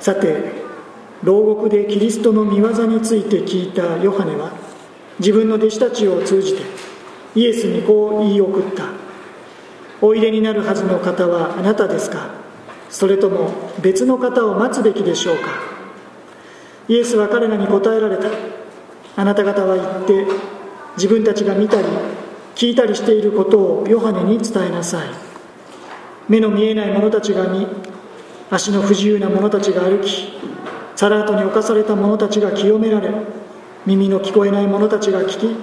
さて牢獄でキリストの御業について聞いたヨハネは自分の弟子たちを通じてイエスにこう言い送った。おいでになるはずの方はあなたですか？それとも別の方を待つべきでしょうか？イエスは彼らに答えられた。あなた方は言って自分たちが見たり聞いたりしていることをヨハネに伝えなさい。目の見えない者たちが見足の不自由な者たちが歩きサラートに侵された者たちが清められ耳の聞こえない者たちが聞き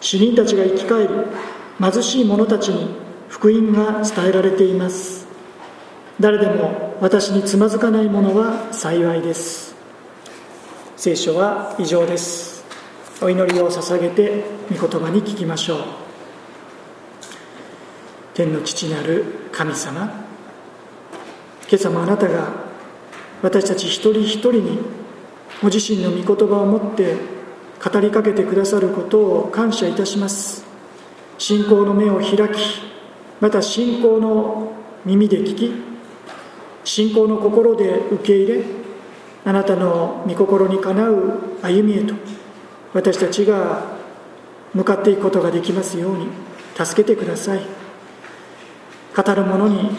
死人たちが生き返り貧しい者たちに福音が伝えられています。誰でも私につまずかない者は幸いです。聖書は以上です。お祈りを捧げて御言葉に聞きましょう。天の父なる神様今朝もあなたが私たち一人一人にご自身の御言葉を持って語りかけてくださることを感謝いたします。信仰の目を開きまた信仰の耳で聞き信仰の心で受け入れあなたの御心にかなう歩みへと私たちが向かっていくことができますように助けてください。語る者に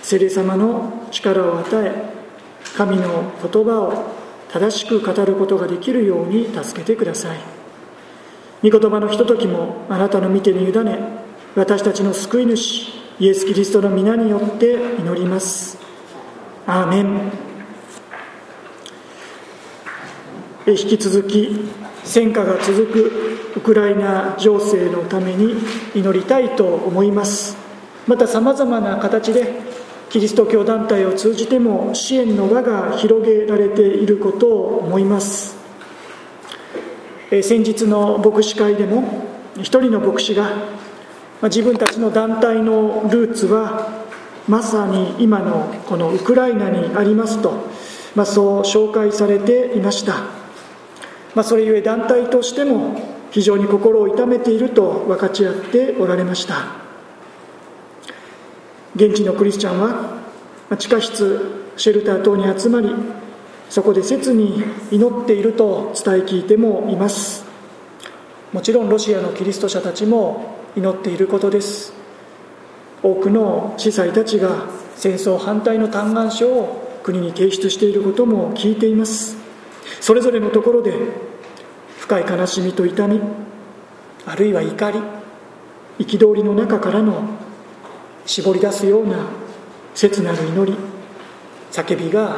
聖霊様の力を与え神の言葉を正しく語ることができるように助けてください。御言葉のひとときもあなたの見てに委ね私たちの救い主イエス・キリストの皆によって祈ります。アーメン。引き続き戦火が続くウクライナ情勢のために祈りたいと思います。またさまざまな形でキリスト教団体を通じても支援の輪が広げられていることを思います。先日の牧師会でも一人の牧師が自分たちの団体のルーツはまさに今のこのウクライナにありますと、まあ、そう紹介されていました、まあ、それゆえ団体としても非常に心を痛めていると分かち合っておられました。現地のクリスチャンは地下室シェルター等に集まりそこで切に祈っていると伝え聞いてもいます。もちろんロシアのキリスト者たちも祈っていることです。多くの司祭たちが戦争反対の嘆願書を国に提出していることも聞いています。それぞれのところで深い悲しみと痛みあるいは怒り憤りの中からの絞り出すような切なる祈り叫びが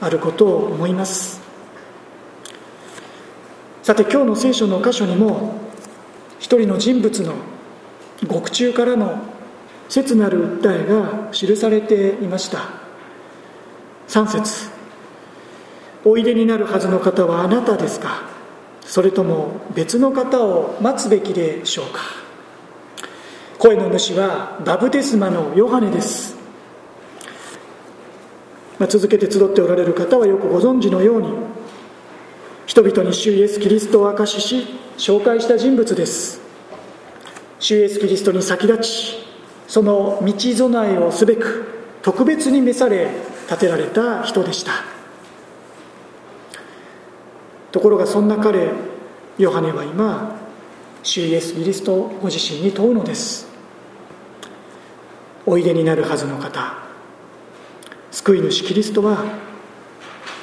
あることを思います。さて今日の聖書の箇所にも一人の人物の獄中からの切なる訴えが記されていました。3節。おいでになるはずの方はあなたですか？それとも別の方を待つべきでしょうか？声の主はバプテスマのヨハネです、まあ、続けて集っておられる方はよくご存知のように人々に主イエス・キリストを証しし紹介した人物です。主イエス・キリストに先立ちその道備えをすべく特別に召され建てられた人でした。ところがそんな彼ヨハネは今主イエス・キリストご自身に問うのです。おいでになるはずの方。救い主キリストは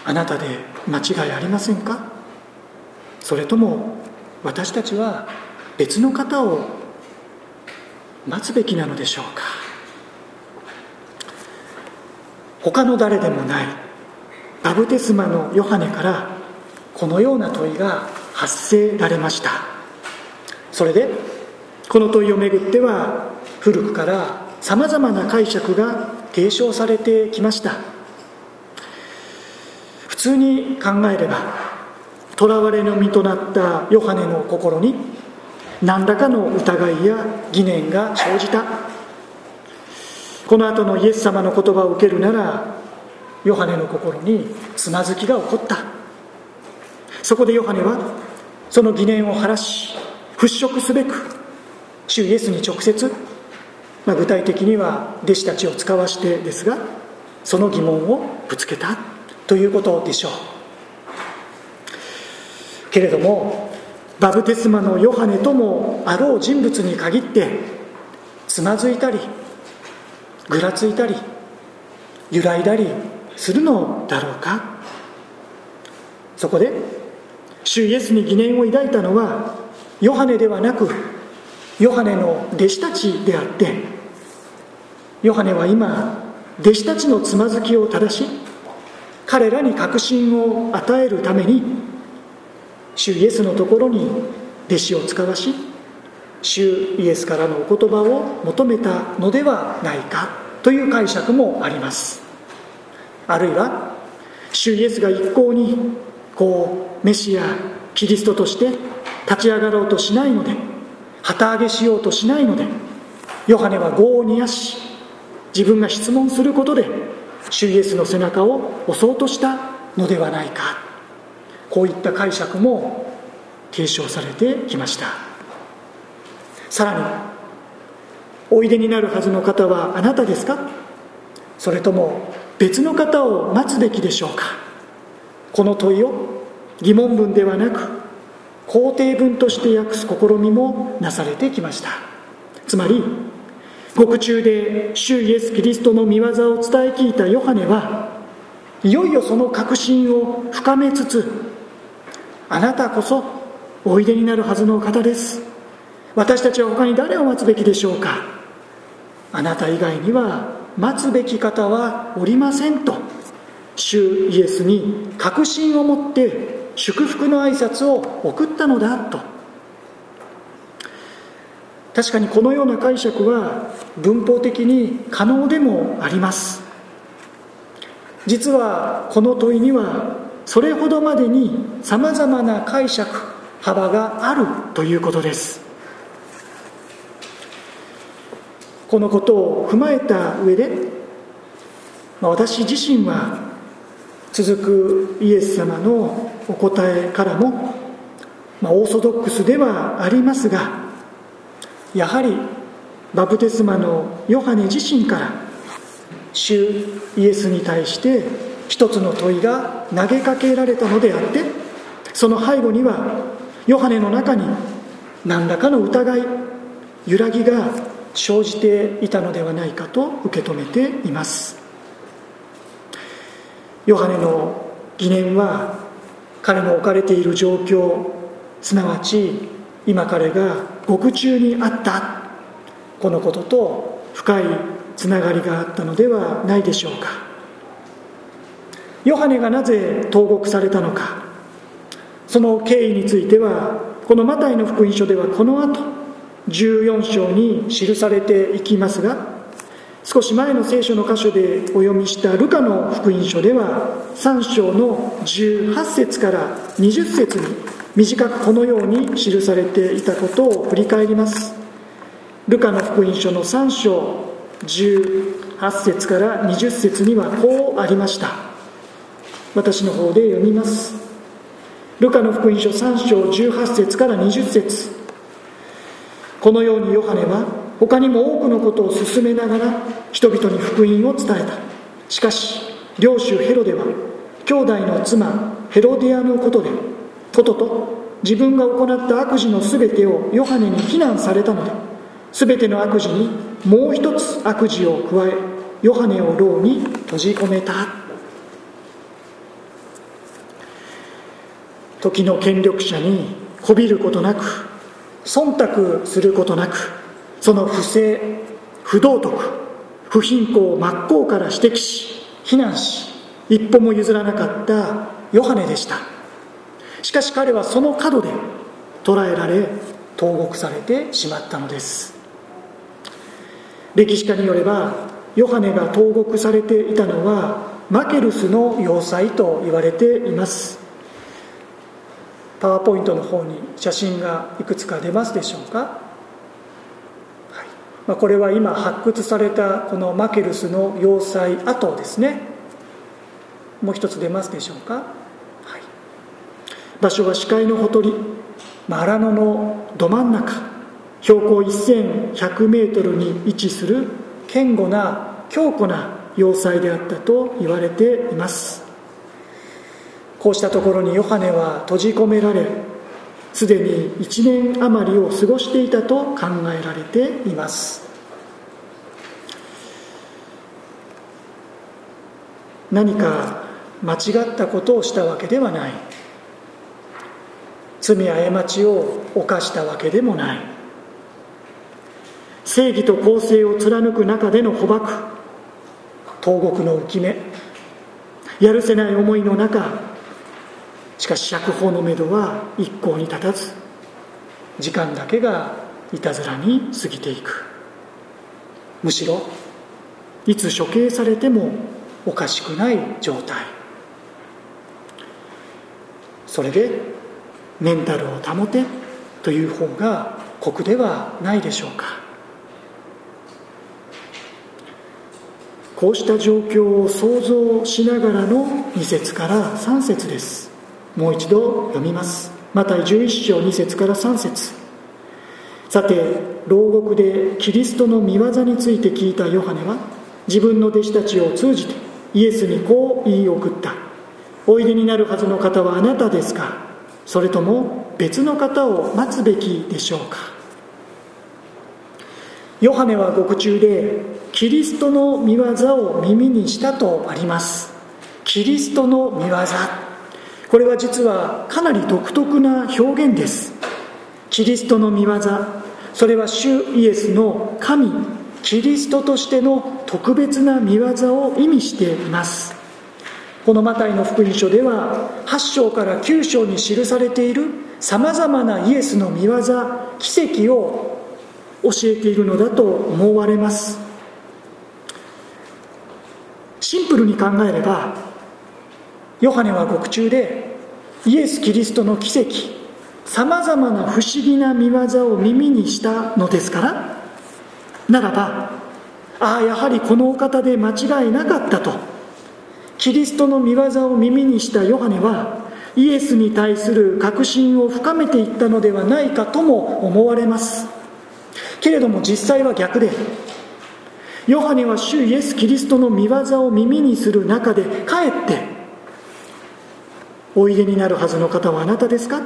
あなたで間違いありませんか？それとも私たちは別の方を待つべきなのでしょうか？他の誰でもないバブテスマのヨハネからこのような問いが発せられました。それでこの問いをめぐっては古くからさまざまな解釈が提唱されてきました。普通に考えれば囚われの身となったヨハネの心に何らかの疑いや疑念が生じた。この後のイエス様の言葉を受けるならヨハネの心につまずきが起こった。そこでヨハネはその疑念を晴らし払拭すべく主イエスに直接まあ、具体的には弟子たちを使わしてですがその疑問をぶつけたということでしょう。けれどもバブテスマのヨハネともあろう人物に限ってつまずいたりぐらついたり揺らいだりするのだろうか。そこで主イエスに疑念を抱いたのはヨハネではなくヨハネの弟子たちであってヨハネは今弟子たちのつまずきを正し彼らに確信を与えるために主イエスのところに弟子を使わし主イエスからのお言葉を求めたのではないかという解釈もあります。あるいは主イエスが一向にこうメシアキリストとして立ち上がろうとしないので旗揚げしようとしないのでヨハネは業を煮やし自分が質問することで主イエスの背中を押そうとしたのではないか。こういった解釈も提唱されてきました。さらにおいでになるはずの方はあなたですか？それとも別の方を待つべきでしょうか？この問いを疑問文ではなく肯定文として訳す試みもなされてきました。つまり獄中で主イエス・キリストの御業を伝え聞いたヨハネはいよいよその確信を深めつつあなたこそおいでになるはずの方です。私たちは他に誰を待つべきでしょうか。あなた以外には待つべき方はおりませんと主イエスに確信を持って祝福の挨拶を送ったのだと。確かにこのような解釈は文法的に可能でもあります。実はこの問いにはそれほどまでにさまざまな解釈幅があるということです。このことを踏まえた上で、私自身は続くイエス様のお答えからも、まあ、オーソドックスではありますがやはりバプテスマのヨハネ自身から主イエスに対して一つの問いが投げかけられたのであってその背後にはヨハネの中に何らかの疑い揺らぎが生じていたのではないかと受け止めています。ヨハネの疑念は彼の置かれている状況すなわち今彼が獄中にあった。このことと深いつながりがあったのではないでしょうか。ヨハネがなぜ投獄されたのか。その経緯についてはこのマタイの福音書ではこの後14章に記されていきますが少し前の聖書の箇所でお読みしたルカの福音書では3章の18節から20節に短くこのように記されていたことを振り返ります。ルカの福音書の3章18節から20節にはこうありました。私の方で読みます。ルカの福音書3章18節から20節。このようにヨハネは他にも多くのことを進めながら人々に福音を伝えた。しかし領主ヘロデは兄弟の妻ヘロディアのことでととと自分が行った悪事の全てをヨハネに非難されたので全ての悪事にもう一つ悪事を加えヨハネを牢に閉じ込めた。時の権力者にこびることなく忖度することなくその不正不道徳不貧困を真っ向から指摘し非難し一歩も譲らなかったヨハネでした。しかし彼はその角で捕らえられ投獄されてしまったのです。歴史家によればヨハネが投獄されていたのはマケルスの要塞と言われています。パワーポイントの方に写真がいくつか出ますでしょうか、はい。まあ、これは今発掘されたこのマケルスの要塞跡ですね。もう一つ出ますでしょうか、場所は視界のほとりマラノのど真ん中標高1100メートルに位置する堅固な強固な要塞であったと言われています。こうしたところにヨハネは閉じ込められすでに1年余りを過ごしていたと考えられています。何か間違ったことをしたわけではない。罪過ちを犯したわけでもない。正義と公正を貫く中での捕獲投獄の浮き目。やるせない思いの中。しかし釈放のめどは一向に立たず。時間だけがいたずらに過ぎていく。むしろいつ処刑されてもおかしくない状態。それでメンタルを保てという方が酷ではないでしょうか。こうした状況を想像しながらの2節から3節です。もう一度読みます。また11章2節から3節。さて牢獄でキリストの御業について聞いたヨハネは自分の弟子たちを通じてイエスにこう言い送った。おいでになるはずの方はあなたですか。それとも別の方を待つべきでしょうか？ヨハネは獄中でキリストの御業を耳にしたとあります。キリストの御業。これは実はかなり独特な表現です。キリストの御業。それは主イエスの神。キリストとしての特別な見業を意味しています。このマタイの福音書では8章から9章に記されているさまざまなイエスの見業奇跡を教えているのだと思われます。シンプルに考えればヨハネは獄中でイエス・キリストの奇跡さまざまな不思議な見業を耳にしたのですからならばああやはりこのお方で間違いなかったとキリストの見業を耳にしたヨハネはイエスに対する確信を深めていったのではないかとも思われます。けれども実際は逆でヨハネは主イエス・キリストの見業を耳にする中でかえっておいでになるはずの方はあなたですか？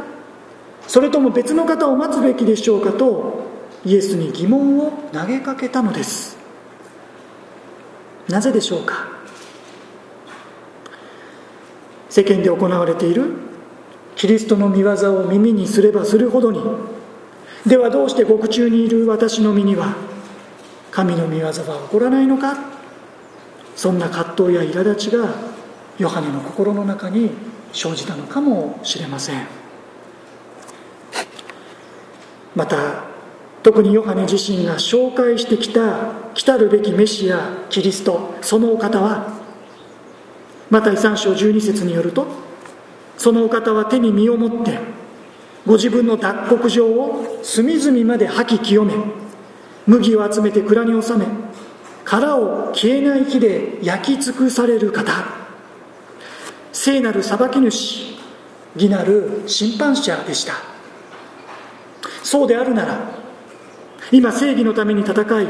それとも別の方を待つべきでしょうかとイエスに疑問を投げかけたのです。なぜでしょうか？世間で行われているキリストの御業を耳にすればするほどにではどうして獄中にいる私の身には神の御業は起こらないのか？そんな葛藤や苛立ちがヨハネの心の中に生じたのかもしれません。また特にヨハネ自身が紹介してきた来たるべきメシアキリストそのお方はマタイ3章12節によるとそのお方は手に身を持ってご自分の脱穀状を隅々まで吐き清め麦を集めて蔵に収め殻を消えない火で焼き尽くされる方。聖なる裁き主義なる審判者でした。そうであるなら今正義のために戦い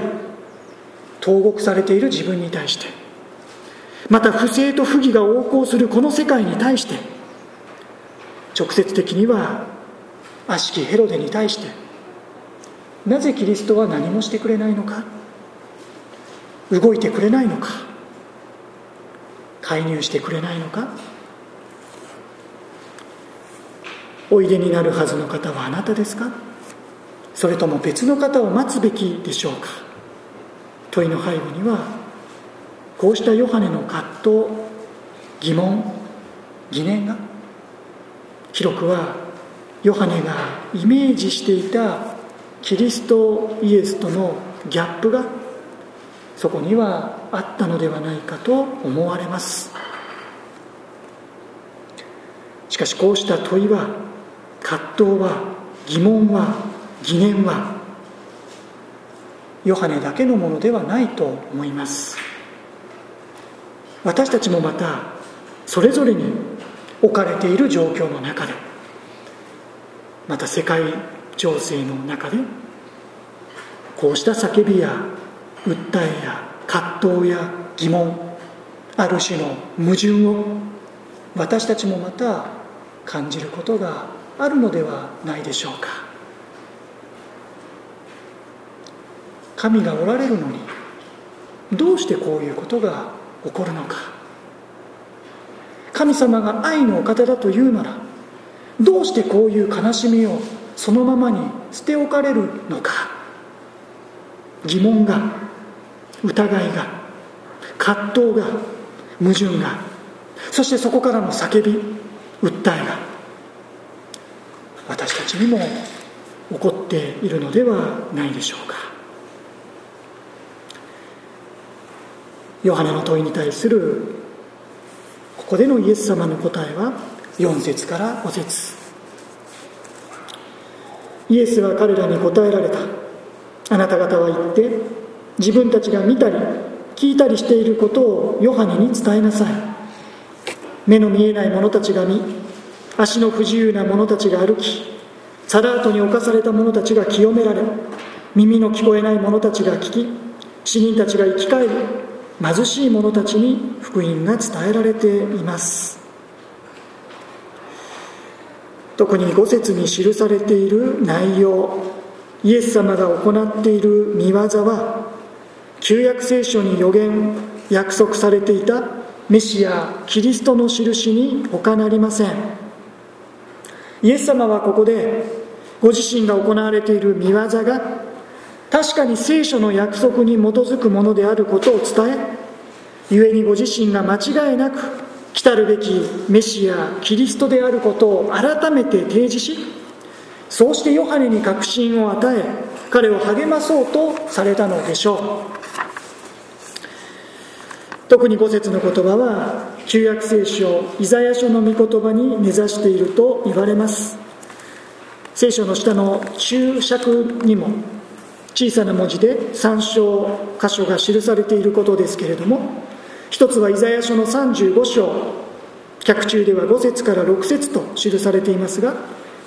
投獄されている自分に対してまた不正と不義が横行するこの世界に対して直接的には悪しきヘロデに対してなぜキリストは何もしてくれないのか動いてくれないのか介入してくれないのかおいでになるはずの方はあなたですかそれとも別の方を待つべきでしょうか。問いの背後にはこうしたヨハネの葛藤疑問疑念が広くはヨハネがイメージしていたキリストイエスとのギャップがそこにはあったのではないかと思われます。しかしこうした問いは葛藤は疑問は疑念はヨハネだけのものではないと思います。私たちもまたそれぞれに置かれている状況の中でまた世界情勢の中でこうした叫びや訴えや葛藤や疑問ある種の矛盾を私たちもまた感じることがあるのではないでしょうか。神がおられるのにどうしてこういうことが起こるのか。神様が愛のお方だというならどうしてこういう悲しみをそのままに捨て置かれるのか。疑問が疑いが葛藤が矛盾がそしてそこからの叫び訴えが。私たちにも起こっているのではないでしょうか。ヨハネの問いに対するここでのイエス様の答えは4節から5節。イエスは彼らに答えられた。あなた方は言って自分たちが見たり聞いたりしていることをヨハネに伝えなさい。目の見えない者たちが見足の不自由な者たちが歩きサラートに侵された者たちが清められ耳の聞こえない者たちが聞き死人たちが生き返り貧しい者たちに福音が伝えられています。特に5節に記されている内容イエス様が行っている見業は旧約聖書に予言約束されていたメシアキリストの印に他なりません。イエス様はここでご自身が行われている見業が確かに聖書の約束に基づくものであることを伝え故にご自身が間違いなく来たるべきメシアキリストであることを改めて提示しそうしてヨハネに確信を与え彼を励まそうとされたのでしょう。特に五節の言葉は旧約聖書イザヤ書の御言葉に根ざしていると言われます。聖書の下の注釈にも小さな文字で参照箇所が記されていることですけれども一つはイザヤ書の35章脚中では5節から6節と記されていますが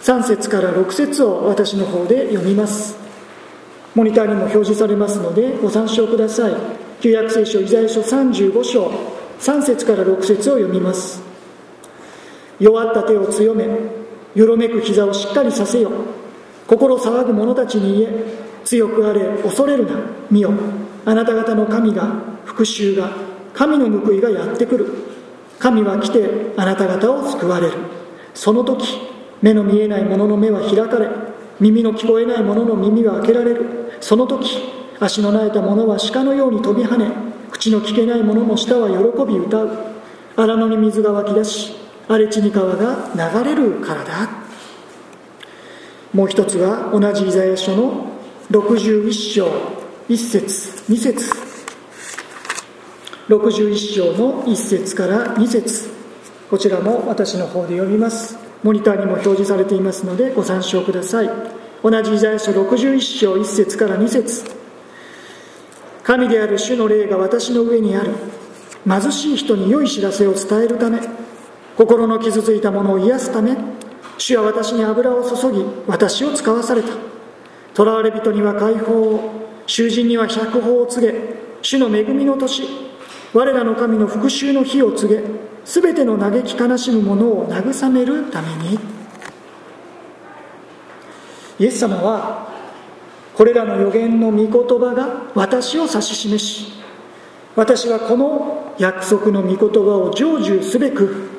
3節から6節を私の方で読みます。モニターにも表示されますのでご参照ください。旧約聖書イザヤ書35章3節から6節を読みます。弱った手を強めよろめく膝をしっかりさせよ。心騒ぐ者たちに言え。強くあれ恐れるな。見よ。あなた方の神が復讐が神の報いがやってくる。神は来てあなた方を救われる。その時目の見えない者の目は開かれ耳の聞こえない者の耳は開けられる。その時足の苗えた者は鹿のように飛び跳ね口の聞けない者の舌は喜び歌う。荒野に水が湧き出し荒れ地に川が流れるからだ。もう一つは同じイザヤ書の61章1節2節。61章の1節から2節。こちらも私の方で読みます。モニターにも表示されていますのでご参照ください。同じイザヤ書61章1節から2節。神である主の霊が私の上にある。貧しい人に良い知らせを伝えるため。心の傷ついた者を癒すため。主は私に油を注ぎ私を使わされた。囚われ人には解放を囚人には百法を告げ主の恵みの年我らの神の復讐の日を告げ全ての嘆き悲しむ者を慰めるために。イエス様はこれらの予言の御言葉が私を指し示し私はこの約束の御言葉を成就すべく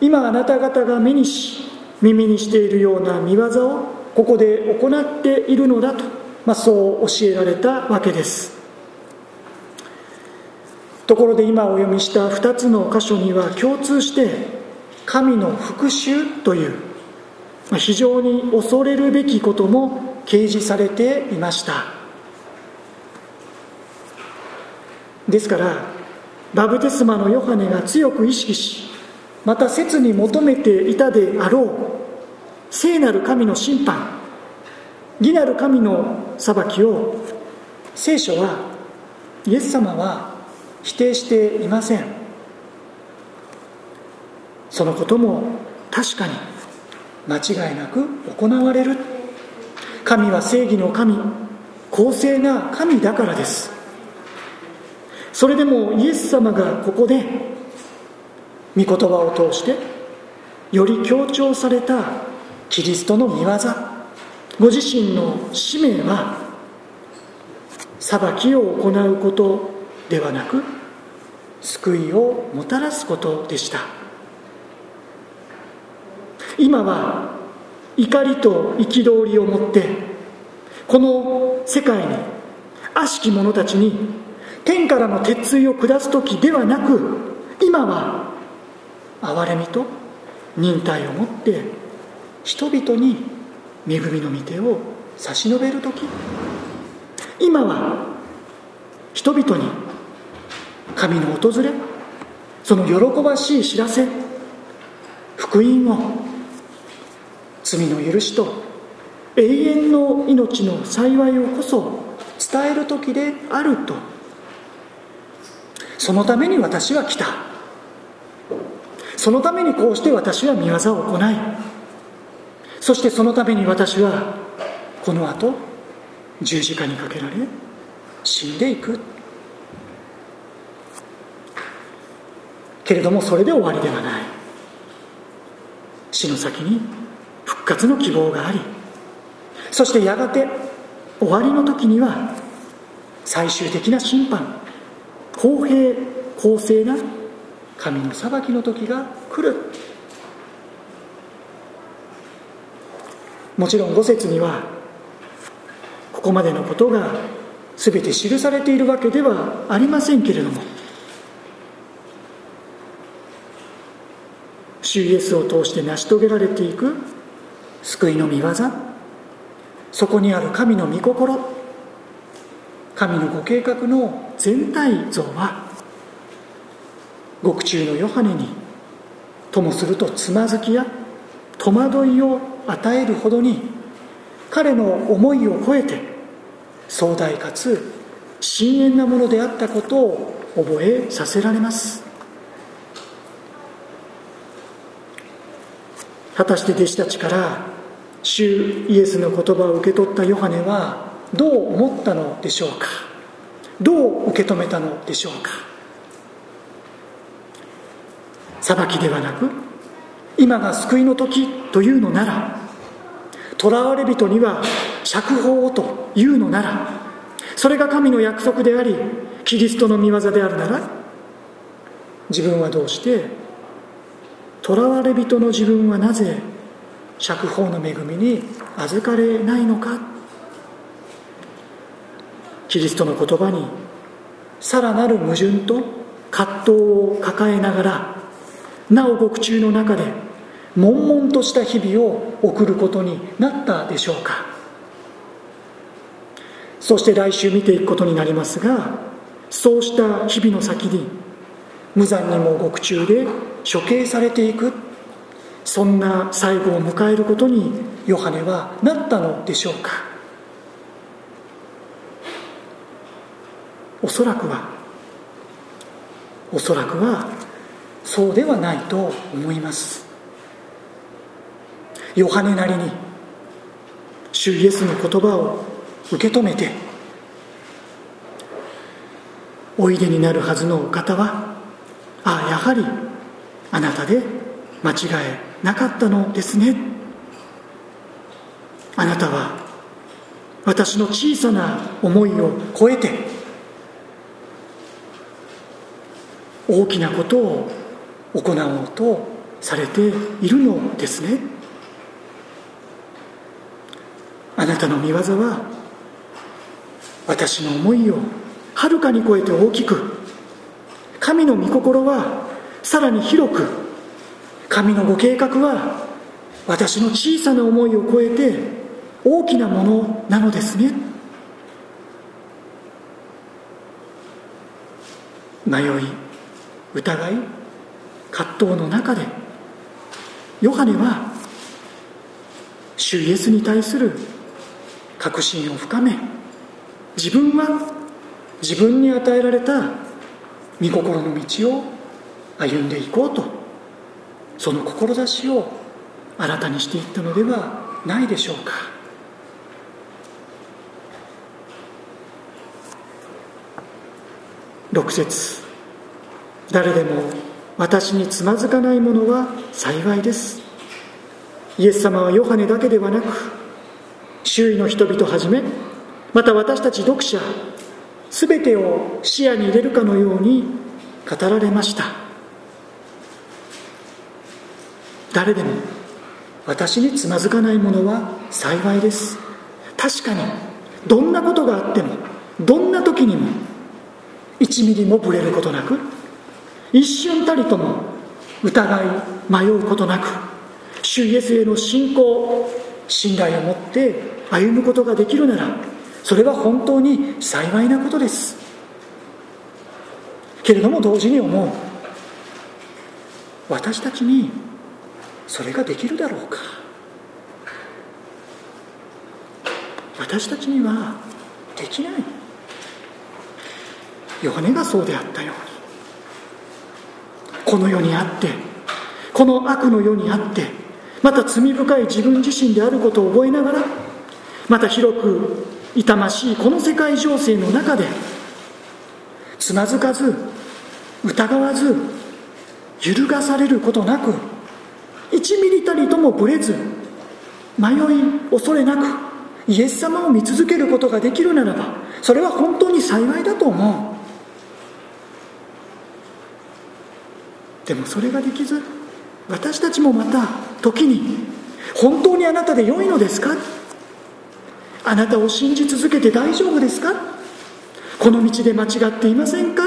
今あなた方が目にし耳にしているような見業をここで行っているのだと、まあ、そう教えられたわけです。ところで今お読みした2つの箇所には共通して神の復讐という非常に恐れるべきことも掲示されていました。ですからバブテスマのヨハネが強く意識しまた切に求めていたであろう聖なる神の審判義なる神の裁きを聖書はイエス様は否定していません。そのことも確かに間違いなく行われる。神は正義の神公正な神だからです。それでもイエス様がここで御言葉を通してより強調されたキリストの御業。ご自身の使命は裁きを行うことではなく救いをもたらすことでした。今は怒りと憤りを持ってこの世界に悪しき者たちに天からの鉄槌を下す時ではなく今は憐れみと忍耐を持って人々に恵みの御手を差し伸べる時。今は人々に神の訪れその喜ばしい知らせ福音を罪の許しと永遠の命の幸いをこそ伝える時であると。そのために私は来た。そのためにこうして私は見業を行いそしてそのために私はこの後十字架にかけられ死んでいく。けれどもそれで終わりではない。死の先に復活の希望がありそしてやがて終わりの時には最終的な審判公平公正な神の裁きの時が来る。もちろん五節にはここまでのことが全て記されているわけではありませんけれども主イエスを通して成し遂げられていく救いの御業そこにある神の御心神のご計画の全体像は獄中のヨハネにともするとつまずきや戸惑いを与えるほどに彼の思いを超えて壮大かつ深遠なものであったことを覚えさせられます。果たして弟子たちから主イエスの言葉を受け取ったヨハネはどう思ったのでしょうか？どう受け止めたのでしょうか？裁きではなく今が救いの時というのなら囚われ人には釈放をというのならそれが神の約束でありキリストの御業であるなら自分はどうして囚われ人の自分はなぜ釈放の恵みに預かれないのか。キリストの言葉にさらなる矛盾と葛藤を抱えながらなお獄中の中で悶々とした日々を送ることになったでしょうか。そして来週見ていくことになりますがそうした日々の先に無残にも獄中で処刑されていくそんな最後を迎えることにヨハネはなったのでしょうか。おそらくはおそらくはそうではないと思います。ヨハネなりに主イエスの言葉を受け止めておいでになるはずのお方はああやはりあなたで間違えなかったのですね。あなたは私の小さな思いを超えて大きなことを行おうとされているのですね。あなたの見業は私の思いをはるかに超えて大きく神の御心はさらに広く神のご計画は私の小さな思いを超えて大きなものなのですね。迷い疑い葛藤の中でヨハネは主イエスに対する確信を深め自分は自分に与えられた御心の道を歩んでいこうとその志を新たにしていったのではないでしょうか。6節。誰でも私につまずかないものは幸いです。イエス様はヨハネだけではなく周囲の人々はじめまた私たち読者全てを視野に入れるかのように語られました。誰でも私につまずかないものは幸いです。確かにどんなことがあってもどんな時にも1ミリもぶれることなく一瞬たりとも疑い迷うことなく主イエスへの信仰信頼を持って歩むことができるならそれは本当に幸いなことです。けれども同時に思う私たちにそれができるだろうか。私たちにはできない。ヨハネがそうであったように。この世にあってこの悪の世にあってまた罪深い自分自身であることを覚えながらまた広く痛ましいこの世界情勢の中でつまずかず疑わず揺るがされることなく1ミリたりともぶれず迷い恐れなくイエス様を見続けることができるならばそれは本当に幸いだと思う。でもそれができず私たちもまた時に本当にあなたで良いのですか？あなたを信じ続けて大丈夫ですか？この道で間違っていませんか？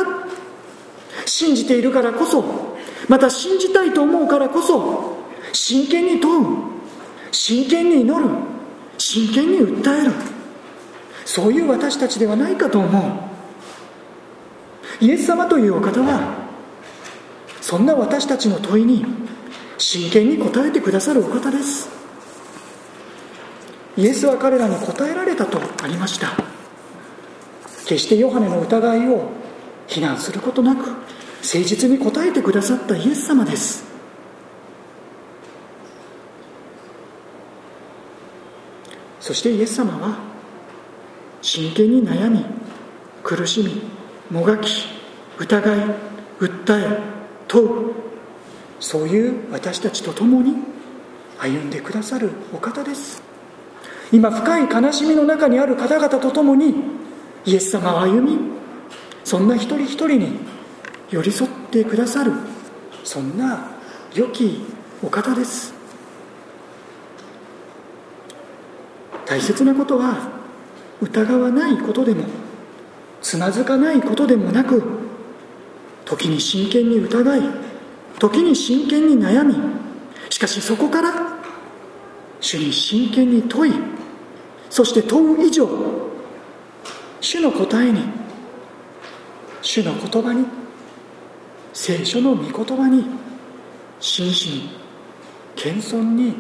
信じているからこそまた信じたいと思うからこそ真剣に問う真剣に祈る真剣に訴える。そういう私たちではないかと思う。イエス様というお方はそんな私たちの問いに真剣に答えてくださるお方です。イエスは彼らに答えられたとありました。決してヨハネの疑いを非難することなく誠実に答えてくださったイエス様です。そしてイエス様は真剣に悩み苦しみもがき疑い訴え問うそういう私たちと共に歩んでくださるお方です。今深い悲しみの中にある方々と共にイエス様は歩みそんな一人一人に寄り添ってくださるそんな良きお方です。大切なことは疑わないことでもつまずかないことでもなく時に真剣に疑い時に真剣に悩みしかしそこから主に真剣に問いそして問う以上主の答えに主の言葉に聖書の御言葉に真摯に謙遜に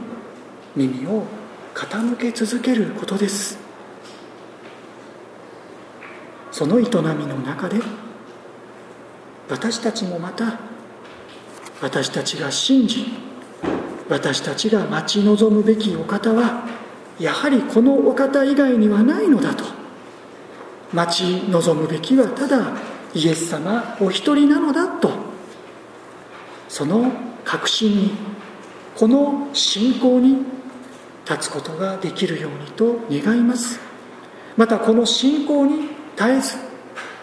耳を傾け続けることです。その営みの中で私たちもまた私たちが信じ私たちが待ち望むべきお方はやはりこのお方以外にはないのだと。待ち望むべきはただイエス様お一人なのだと。その確信にこの信仰に立つことができるようにと願います。またこの信仰に絶えず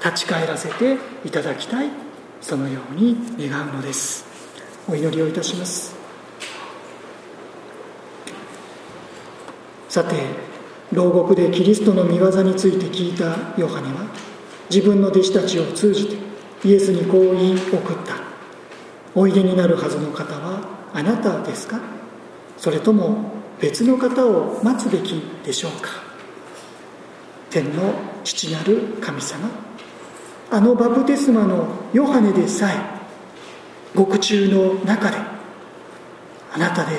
立ち返らせていただきたい。そのように願うのです。お祈りをいたします。さて牢獄でキリストの御業について聞いたヨハネは自分の弟子たちを通じてイエスにこう言い送った。おいでになるはずの方はあなたですか？それとも別の方を待つべきでしょうか？天の父なる神様あのバプテスマのヨハネでさえ獄中の中であなたで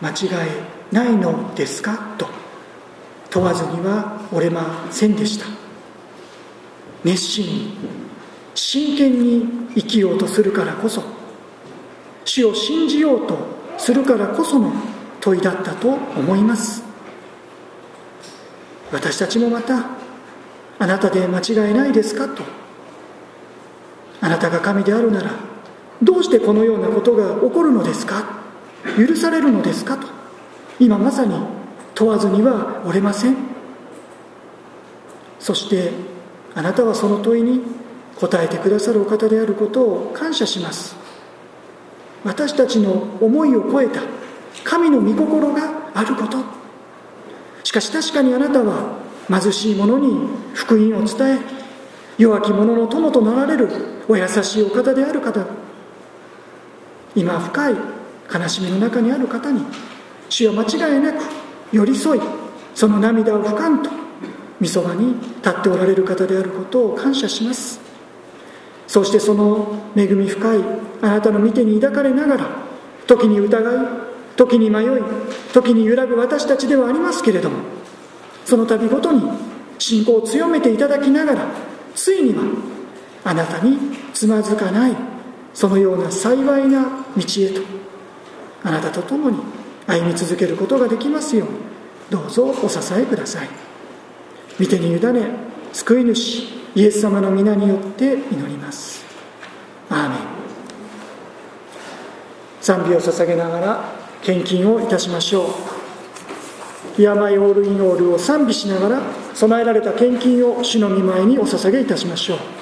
間違いないのですか？と問わずにはおれませんでした。熱心に真剣に生きようとするからこそ死を信じようとするからこその問いだったと思います。私たちもまたあなたで間違いないですか？とあなたが神であるならどうしてこのようなことが起こるのですか？許されるのですかと。今まさに問わずにはおれません。そしてあなたはその問いに答えてくださるお方であることを感謝します。私たちの思いを超えた神の御心があること。しかし確かにあなたは貧しい者に福音を伝え弱き者の友となられるお優しいお方である方。今深い悲しみの中にある方に主は間違いなく寄り添いその涙を拭かんと御そばに立っておられる方であることを感謝します。そしてその恵み深いあなたの見てに抱かれながら時に疑い時に迷い時に揺らぐ私たちではありますけれどもその度ごとに信仰を強めていただきながらついにはあなたにつまずかないそのような幸いな道へとあなたと共に歩み続けることができますようにどうぞお支えください。見てに委ね救い主イエス様の皆によって祈ります。アーメン。賛美を捧げながら献金をいたしましょう「病オール・イン・オール」を賛美しながら備えられた献金を主の御前にお捧げいたしましょう。